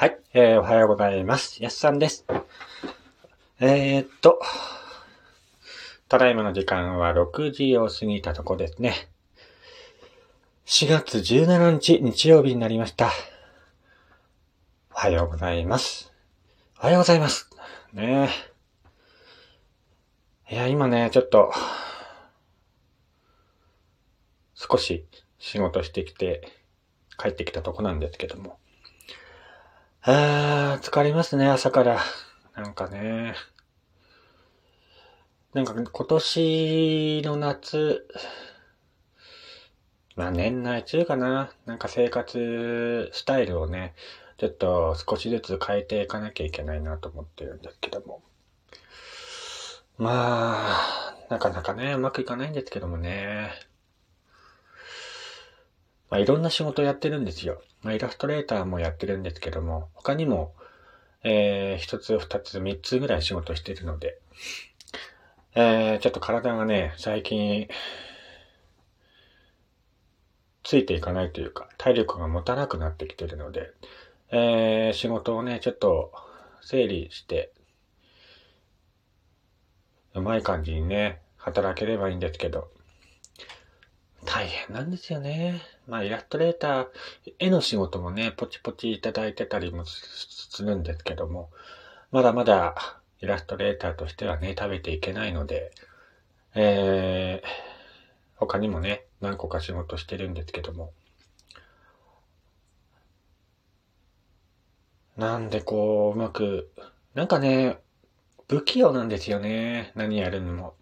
はい、えー、おはようございます。やすさんです。えー、っと、ただいまの時間は6時を過ぎたとこですね。4月17日日曜日になりました。おはようございます。おはようございます。ねえ。いや、今ね、ちょっと、少し仕事してきて、帰ってきたとこなんですけども。あー、疲れますね、朝から。なんかね。なんか今年の夏、まあ年内中かな。なんか生活スタイルをね、ちょっと少しずつ変えていかなきゃいけないなと思ってるんですけども。まあ、なかなかね、うまくいかないんですけどもね。まあいろんな仕事やってるんですよ。まあイラストレーターもやってるんですけども、他にも、えー、一つ、二つ、三つぐらい仕事してるので、えー、ちょっと体がね、最近、ついていかないというか、体力が持たなくなってきてるので、えー、仕事をね、ちょっと整理して、うまい感じにね、働ければいいんですけど、大変なんですよね。まあ、イラストレーター、絵の仕事もね、ポチポチいただいてたりもするんですけども、まだまだイラストレーターとしてはね、食べていけないので、えー、他にもね、何個か仕事してるんですけども、なんでこう、うまく、なんかね、不器用なんですよね。何やるのも。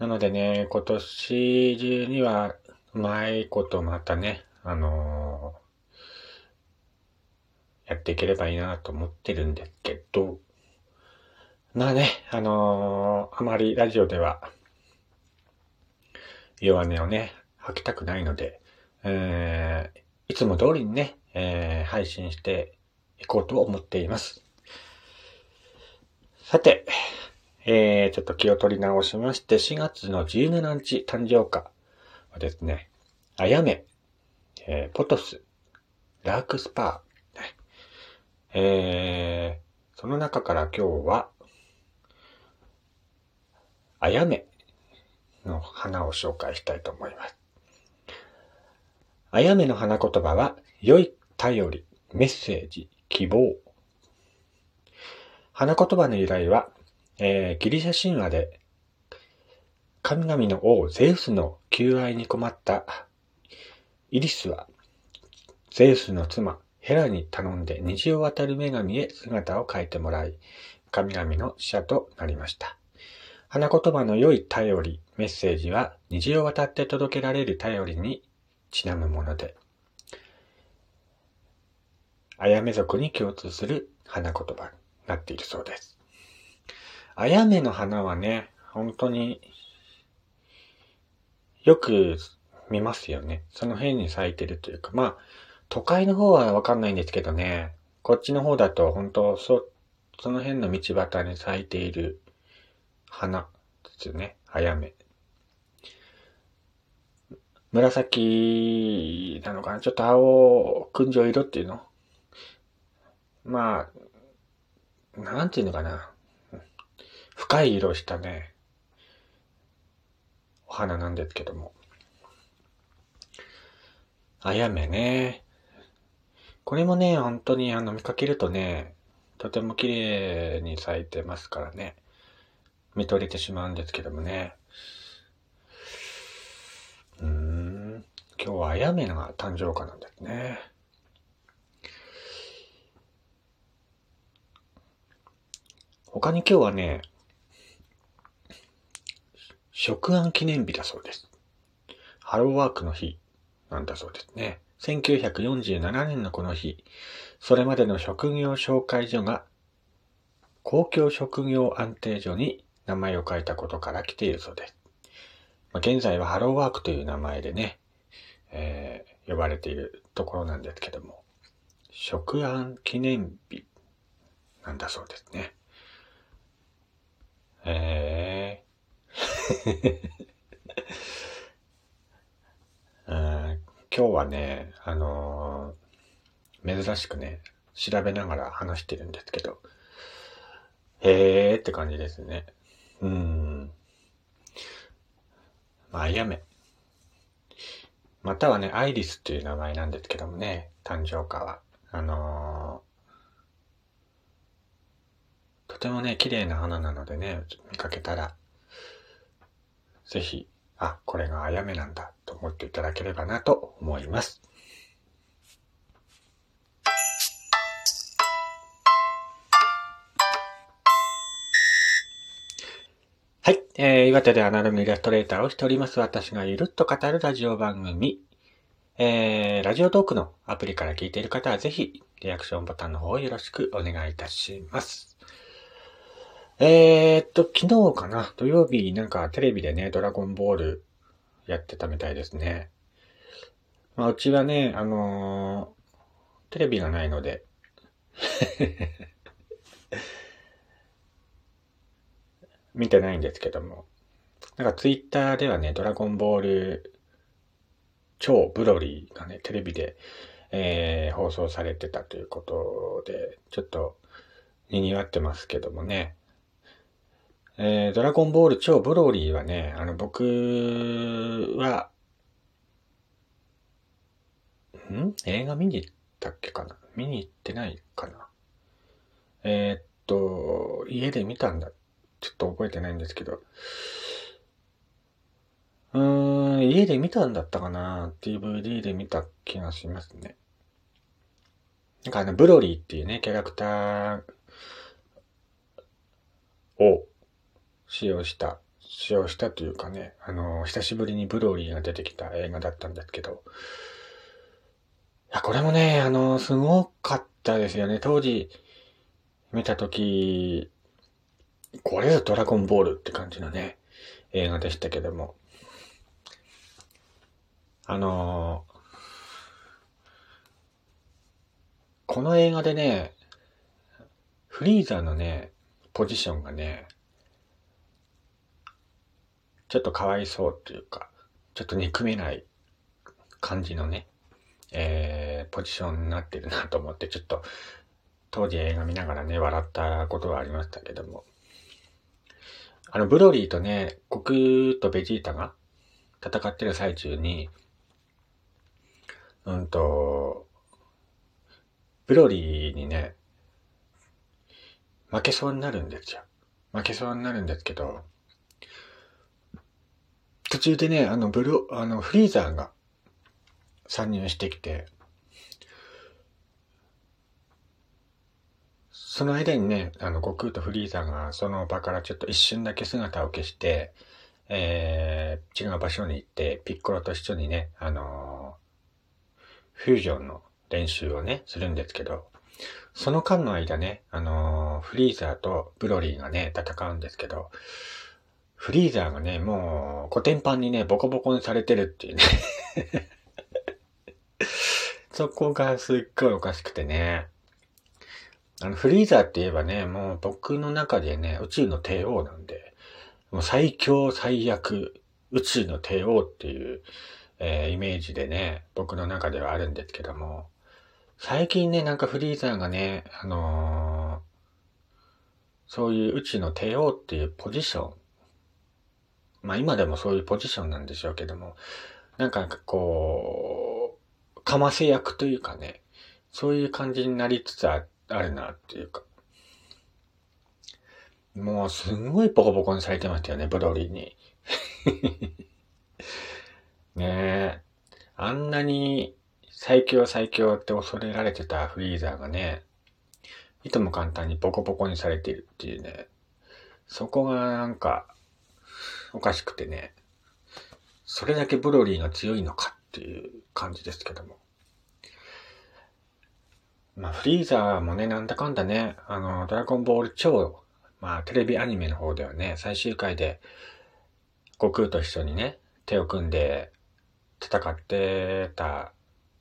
なのでね、今年中には、うまいことまたね、あのーやっていければいいなと思ってるんですけど、まあね、あのーあまりラジオでは、弱音をね、吐きたくないので、えーいつも通りにね、えー配信していこうと思っています。さて、えー、ちょっと気を取り直しまして、4月の17日誕生日はですね、あやめ、えーポトス、ラークスパー、ねえー、その中から今日は、あやめの花を紹介したいと思います。あやめの花言葉は、良い頼り、メッセージ、希望。花言葉の由来は、えーギリシャ神話で、神々の王ゼウスの求愛に困ったイリスは、ゼウスの妻ヘラに頼んで虹を渡る女神へ姿を変えてもらい、神々の使者となりました。花言葉の良い頼り、メッセージは虹を渡って届けられる頼りにちなむもので、あやめ族に共通する花言葉になっているそうです。あやめの花はね、本当によく見ますよね。その辺に咲いてるというか、まあ、都会の方はわかんないんですけどね、こっちの方だと本当そ、その辺の道端に咲いている花ですよね。あやめ。紫なのかな？ちょっと青、燻蒸色っていうの？まあ、なんていうのかな？深い色したね、お花なんですけども。あやめね。これもね、本当にあの見かけるとね、とても綺麗に咲いてますからね。見とれてしまうんですけどもね。うーん。今日はあやめが誕生日なんですね。他に今日はね、食案記念日だそうです。ハローワークの日なんだそうですね。1947年のこの日、それまでの職業紹介所が公共職業安定所に名前を変えたことから来ているそうです。まあ、現在はハローワークという名前でね、えー呼ばれているところなんですけども、食案記念日なんだそうですね。え 今日はね、あのー珍しくね、調べながら話してるんですけど、へーって感じですね。うーん。まあ、やめ。またはね、アイリスっていう名前なんですけどもね、誕生花は。あのー、とてもね、綺麗な花なのでね、見かけたら、ぜひ、あ、これがあやめなんだと思っていただければなと思います。はい。えー、岩手でアナログイラストレーターをしております。私がゆるっと語るラジオ番組。えー、ラジオトークのアプリから聞いている方はぜひ、リアクションボタンの方をよろしくお願いいたします。えー、っと、昨日かな？土曜日なんかテレビでね、ドラゴンボールやってたみたいですね。まあ、うちはね、あのー、テレビがないので 見てないんですけども。なんかツイッターではね、ドラゴンボール超ブロリーがね、テレビで、えー、放送されてたということで、ちょっと賑わってますけどもね。えー、ドラゴンボール超ブロリーはね、あの、僕は、ん？映画見に行ったっけかな？見に行ってないかな？えー、っと、家で見たんだちょっと覚えてないんですけど。うーん、家で見たんだったかな ?DVD で見た気がしますね。なんかあの、ブロリーっていうね、キャラクターを使用した、使用したというかね、あの、久しぶりにブローリーが出てきた映画だったんですけど、いや、これもね、あの、すごかったですよね。当時、見たとき、これぞドラゴンボールって感じのね、映画でしたけども。あのー、この映画でね、フリーザーのね、ポジションがね、ちょっとかわいそうっていうか、ちょっと憎めない感じのね、えー、ポジションになってるなと思って、ちょっと当時映画見ながらね、笑ったことはありましたけども。あの、ブロリーとね、悟空とベジータが戦ってる最中に、うんと、ブロリーにね、負けそうになるんですよ。負けそうになるんですけど、途中でね、あの、ブロ、あの、フリーザーが参入してきて、その間にね、あの、悟空とフリーザーがその場からちょっと一瞬だけ姿を消して、えー、違う場所に行って、ピッコロと一緒にね、あのー、フュージョンの練習をね、するんですけど、その間の間ね、あのー、フリーザーとブロリーがね、戦うんですけど、フリーザーがね、もう、コテンパンにね、ボコボコにされてるっていうね そこがすっごいおかしくてね。あの、フリーザーって言えばね、もう僕の中でね、宇宙の帝王なんで、もう最強最悪、宇宙の帝王っていう、えー、イメージでね、僕の中ではあるんですけども、最近ね、なんかフリーザーがね、あのー、そういう宇宙の帝王っていうポジション、まあ今でもそういうポジションなんでしょうけども、なんかこう、かませ役というかね、そういう感じになりつつあ、るなっていうか。もうすんごいボコボコにされてましたよね、ブロリーに。ねえ。あんなに最強最強って恐れられてたフリーザーがね、いとも簡単にボコボコにされてるっていうね。そこがなんか、おかしくてね。それだけブロリーが強いのかっていう感じですけども。まあ、フリーザーもね、なんだかんだね、あの、ドラゴンボール超、まあ、テレビアニメの方ではね、最終回で、悟空と一緒にね、手を組んで戦ってた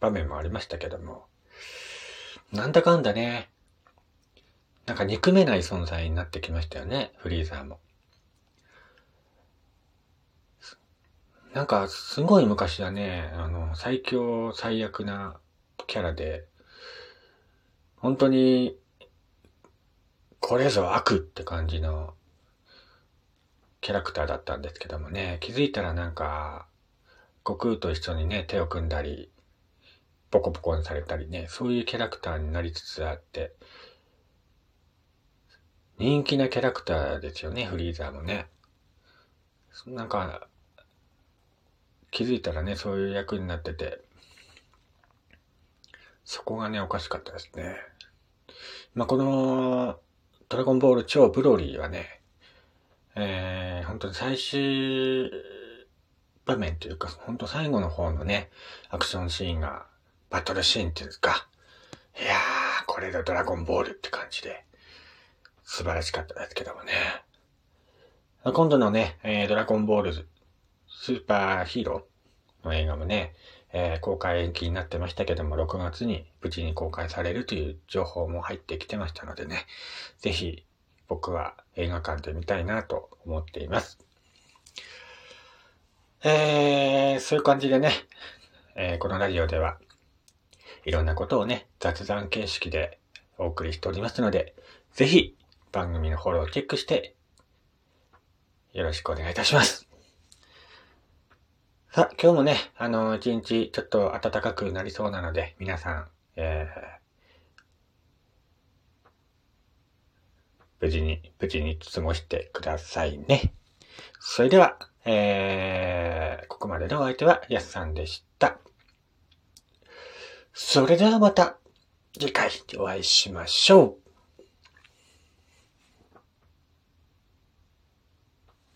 場面もありましたけども、なんだかんだね、なんか憎めない存在になってきましたよね、フリーザーも。なんか、すごい昔はね、あの、最強最悪なキャラで、本当に、これぞ悪って感じのキャラクターだったんですけどもね、気づいたらなんか、悟空と一緒にね、手を組んだり、ボコボコにされたりね、そういうキャラクターになりつつあって、人気なキャラクターですよね、フリーザーもね。なんか、気づいたらね、そういう役になってて、そこがね、おかしかったですね。まあ、この、ドラゴンボール超ブロリーはね、えー、本当に最終場面というか、本当最後の方のね、アクションシーンが、バトルシーンっていうか、いやー、これがドラゴンボールって感じで、素晴らしかったですけどもね。今度のね、えー、ドラゴンボールスーパーヒーローの映画もね、えー、公開延期になってましたけども、6月に無事に公開されるという情報も入ってきてましたのでね、ぜひ僕は映画館で見たいなと思っています。えー、そういう感じでね、えー、このラジオではいろんなことをね、雑談形式でお送りしておりますので、ぜひ番組のフォローをチェックしてよろしくお願いいたします。さあ、今日もね、あの、一日ちょっと暖かくなりそうなので、皆さん、えー、無事に、無事に過ごしてくださいね。それでは、えー、ここまでのお相手は、やすさんでした。それではまた、次回お会いしましょう。